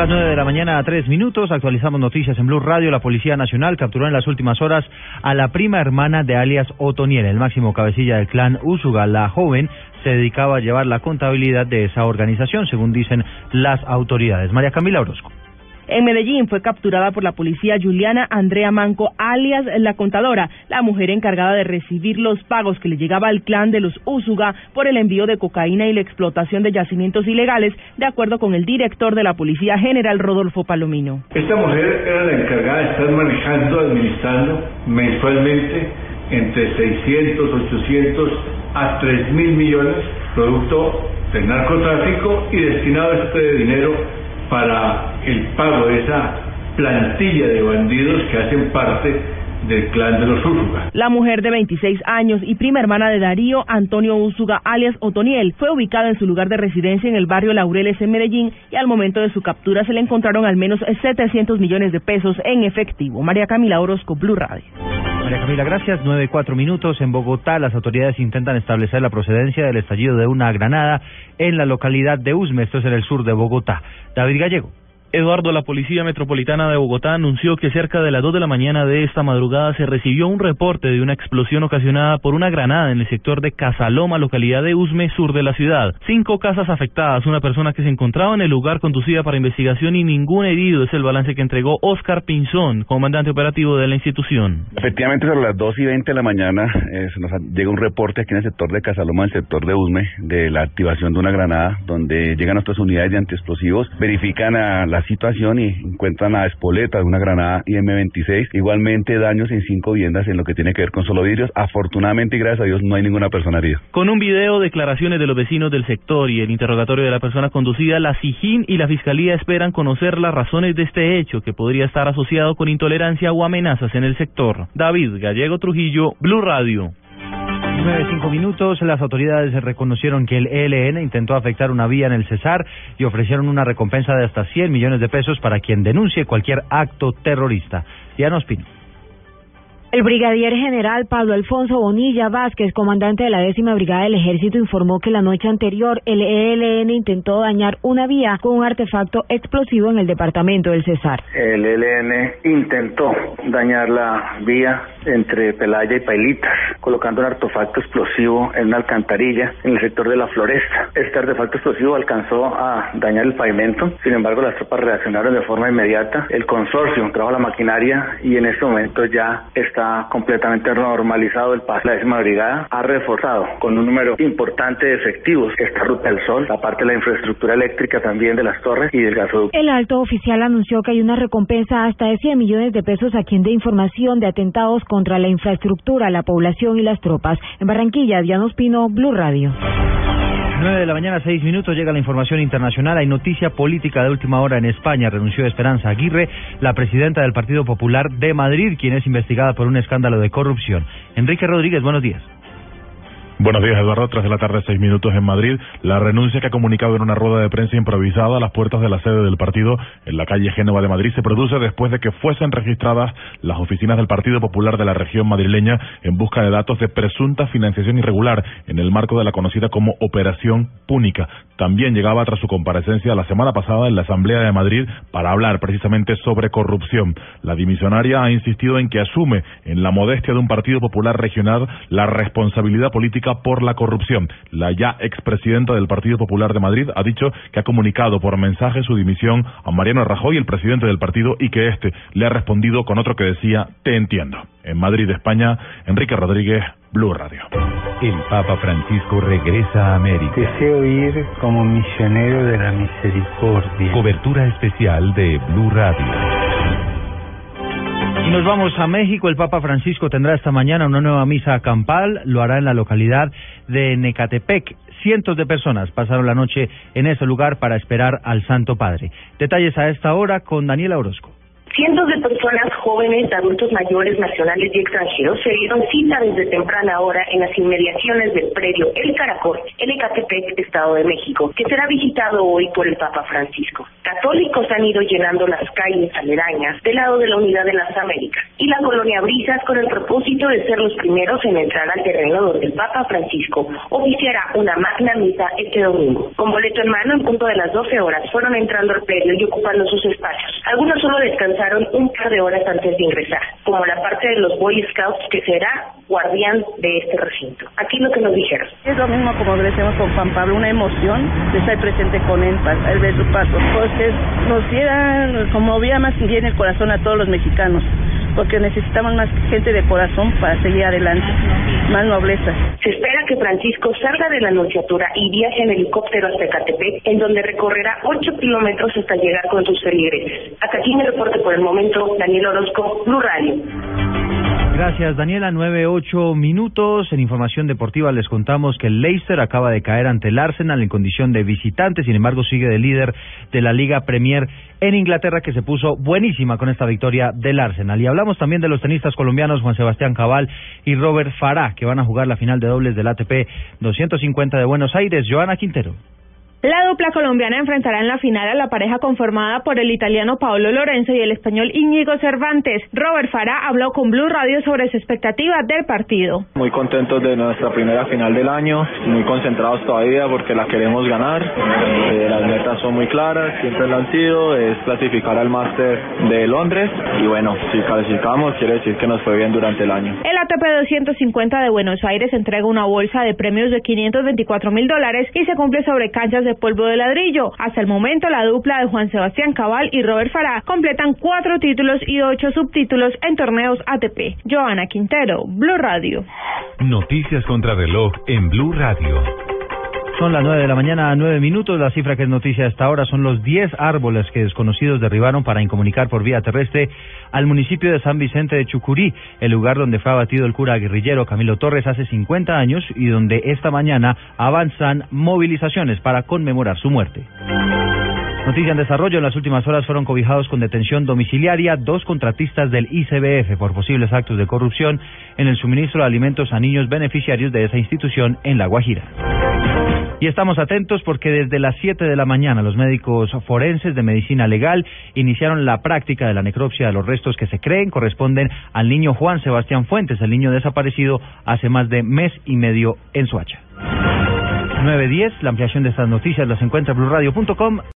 las nueve de la mañana a tres minutos. Actualizamos noticias en Blue Radio. La Policía Nacional capturó en las últimas horas a la prima hermana de alias Otoniel, el máximo cabecilla del clan Usuga. La joven se dedicaba a llevar la contabilidad de esa organización, según dicen las autoridades. María Camila Orozco. En Medellín fue capturada por la policía Juliana Andrea Manco, alias La Contadora, la mujer encargada de recibir los pagos que le llegaba al clan de los Úsuga por el envío de cocaína y la explotación de yacimientos ilegales, de acuerdo con el director de la Policía General Rodolfo Palomino. Esta mujer era la encargada de estar manejando, administrando mensualmente entre 600, 800 a 3 mil millones, producto del narcotráfico y destinado este dinero para el pago de esa plantilla de bandidos que hacen parte del clan de los Úsuga. La mujer de 26 años y prima hermana de Darío, Antonio Úsuga, alias Otoniel, fue ubicada en su lugar de residencia en el barrio Laureles en Medellín y al momento de su captura se le encontraron al menos 700 millones de pesos en efectivo. María Camila Orozco, Blue Radio. Camila, gracias. Nueve cuatro minutos. En Bogotá, las autoridades intentan establecer la procedencia del estallido de una granada en la localidad de Usme, esto es en el sur de Bogotá. David Gallego. Eduardo, la Policía Metropolitana de Bogotá anunció que cerca de las 2 de la mañana de esta madrugada se recibió un reporte de una explosión ocasionada por una granada en el sector de Casaloma, localidad de Usme, sur de la ciudad. Cinco casas afectadas, una persona que se encontraba en el lugar conducida para investigación y ningún herido es el balance que entregó Oscar Pinzón, comandante operativo de la institución. Efectivamente, sobre las 2 y 20 de la mañana eh, nos llega un reporte aquí en el sector de Casaloma, en el sector de Usme, de la activación de una granada, donde llegan nuestras unidades de antiexplosivos, verifican a la situación y encuentran a espoleta de una granada IM-26. Igualmente daños en cinco viviendas en lo que tiene que ver con solo vidrios. Afortunadamente y gracias a Dios no hay ninguna persona herida. Con un video, declaraciones de los vecinos del sector y el interrogatorio de la persona conducida, la SIJIN y la Fiscalía esperan conocer las razones de este hecho que podría estar asociado con intolerancia o amenazas en el sector. David Gallego Trujillo, Blue Radio. Nueve cinco minutos, las autoridades reconocieron que el ELN intentó afectar una vía en el Cesar y ofrecieron una recompensa de hasta 100 millones de pesos para quien denuncie cualquier acto terrorista. Diana Ospino. El brigadier general Pablo Alfonso Bonilla Vázquez, comandante de la décima brigada del ejército, informó que la noche anterior el ELN intentó dañar una vía con un artefacto explosivo en el departamento del Cesar. El ELN intentó dañar la vía entre Pelaya y Pailitas, colocando un artefacto explosivo en una alcantarilla en el sector de la Floresta. Este artefacto explosivo alcanzó a dañar el pavimento, sin embargo las tropas reaccionaron de forma inmediata. El consorcio trajo la maquinaria y en este momento ya está completamente normalizado el paso. La décima brigada ha reforzado con un número importante de efectivos esta ruta del sol, la parte de la infraestructura eléctrica también de las torres y del gasoducto. El alto oficial anunció que hay una recompensa hasta de 100 millones de pesos a quien dé información de atentados contra la infraestructura, la población y las tropas. En Barranquilla, Diana Ospino, Blue Radio. 9 de la mañana, 6 minutos, llega la información internacional. Hay noticia política de última hora en España. Renunció Esperanza Aguirre, la presidenta del Partido Popular de Madrid, quien es investigada por un escándalo de corrupción. Enrique Rodríguez, buenos días. Buenos días, Eduardo. Tras de la tarde, seis minutos en Madrid, la renuncia que ha comunicado en una rueda de prensa improvisada a las puertas de la sede del partido en la calle Génova de Madrid se produce después de que fuesen registradas las oficinas del Partido Popular de la región madrileña en busca de datos de presunta financiación irregular en el marco de la conocida como Operación Púnica. También llegaba tras su comparecencia la semana pasada en la Asamblea de Madrid para hablar precisamente sobre corrupción. La dimisionaria ha insistido en que asume en la modestia de un Partido Popular regional la responsabilidad política por la corrupción. La ya expresidenta del Partido Popular de Madrid ha dicho que ha comunicado por mensaje su dimisión a Mariano Rajoy, el presidente del partido, y que éste le ha respondido con otro que decía, te entiendo. En Madrid, España, Enrique Rodríguez, Blue Radio. El Papa Francisco regresa a América. Deseo ir como misionero de la misericordia. Cobertura especial de Blue Radio. Nos vamos a México. El Papa Francisco tendrá esta mañana una nueva misa campal. Lo hará en la localidad de Necatepec. Cientos de personas pasaron la noche en ese lugar para esperar al Santo Padre. Detalles a esta hora con Daniela Orozco. Cientos de personas jóvenes, adultos mayores, nacionales y extranjeros se dieron cita desde temprana hora en las inmediaciones del predio El Caracol, en Ecatepec, Estado de México, que será visitado hoy por el Papa Francisco. Católicos han ido llenando las calles aledañas del lado de la Unidad de las Américas. Y la colonia Brisas con el propósito de ser los primeros en entrar al terreno donde el Papa Francisco oficiará una magna misa este domingo. Con boleto en mano, en punto de las 12 horas, fueron entrando al predio y ocupando sus espacios. Algunos solo descansaron un par de horas antes de ingresar, como la parte de los Boy Scouts que será guardián de este recinto. Aquí lo que nos dijeron. Es lo mismo como decimos con Juan Pablo, una emoción de estar presente con él, al ver sus pasos. Pues nos diera, conmovía más bien el corazón a todos los mexicanos porque necesitamos más gente de corazón para seguir adelante, más nobleza. Se espera que Francisco salga de la Anunciatura y viaje en helicóptero hasta Ecatepec, en donde recorrerá 8 kilómetros hasta llegar con sus feligreses. Hasta aquí me reporte por el momento, Daniel Orozco, Blue Radio. Gracias, Daniela. Nueve, ocho minutos. En información deportiva les contamos que el Leicester acaba de caer ante el Arsenal en condición de visitante. Sin embargo, sigue de líder de la Liga Premier en Inglaterra, que se puso buenísima con esta victoria del Arsenal. Y hablamos también de los tenistas colombianos Juan Sebastián Cabal y Robert Farah, que van a jugar la final de dobles del ATP 250 de Buenos Aires. Joana Quintero. La dupla colombiana enfrentará en la final a la pareja conformada por el italiano Paolo Lorenzo y el español Íñigo Cervantes. Robert Farah habló con Blue Radio sobre su expectativa del partido. Muy contentos de nuestra primera final del año, muy concentrados todavía porque la queremos ganar. Eh, las metas son muy claras, siempre lo han sido, es clasificar al máster de Londres y bueno, si clasificamos quiere decir que nos fue bien durante el año. El ATP 250 de Buenos Aires entrega una bolsa de premios de 524 mil dólares y se cumple sobre canchas de polvo de ladrillo. Hasta el momento, la dupla de Juan Sebastián Cabal y Robert Farah completan cuatro títulos y ocho subtítulos en torneos ATP. Joana Quintero, Blue Radio. Noticias contra reloj en Blue Radio. Son las nueve de la mañana a nueve minutos. La cifra que es noticia hasta ahora son los diez árboles que desconocidos derribaron para incomunicar por vía terrestre al municipio de San Vicente de Chucurí, el lugar donde fue abatido el cura guerrillero Camilo Torres hace 50 años y donde esta mañana avanzan movilizaciones para conmemorar su muerte. Noticia en desarrollo. En las últimas horas fueron cobijados con detención domiciliaria dos contratistas del ICBF por posibles actos de corrupción en el suministro de alimentos a niños beneficiarios de esa institución en La Guajira. Y estamos atentos porque desde las 7 de la mañana los médicos forenses de medicina legal iniciaron la práctica de la necropsia de los restos que se creen corresponden al niño Juan Sebastián Fuentes, el niño desaparecido hace más de mes y medio en Suacha. 9.10, la ampliación de estas noticias las encuentra en blurradio.com.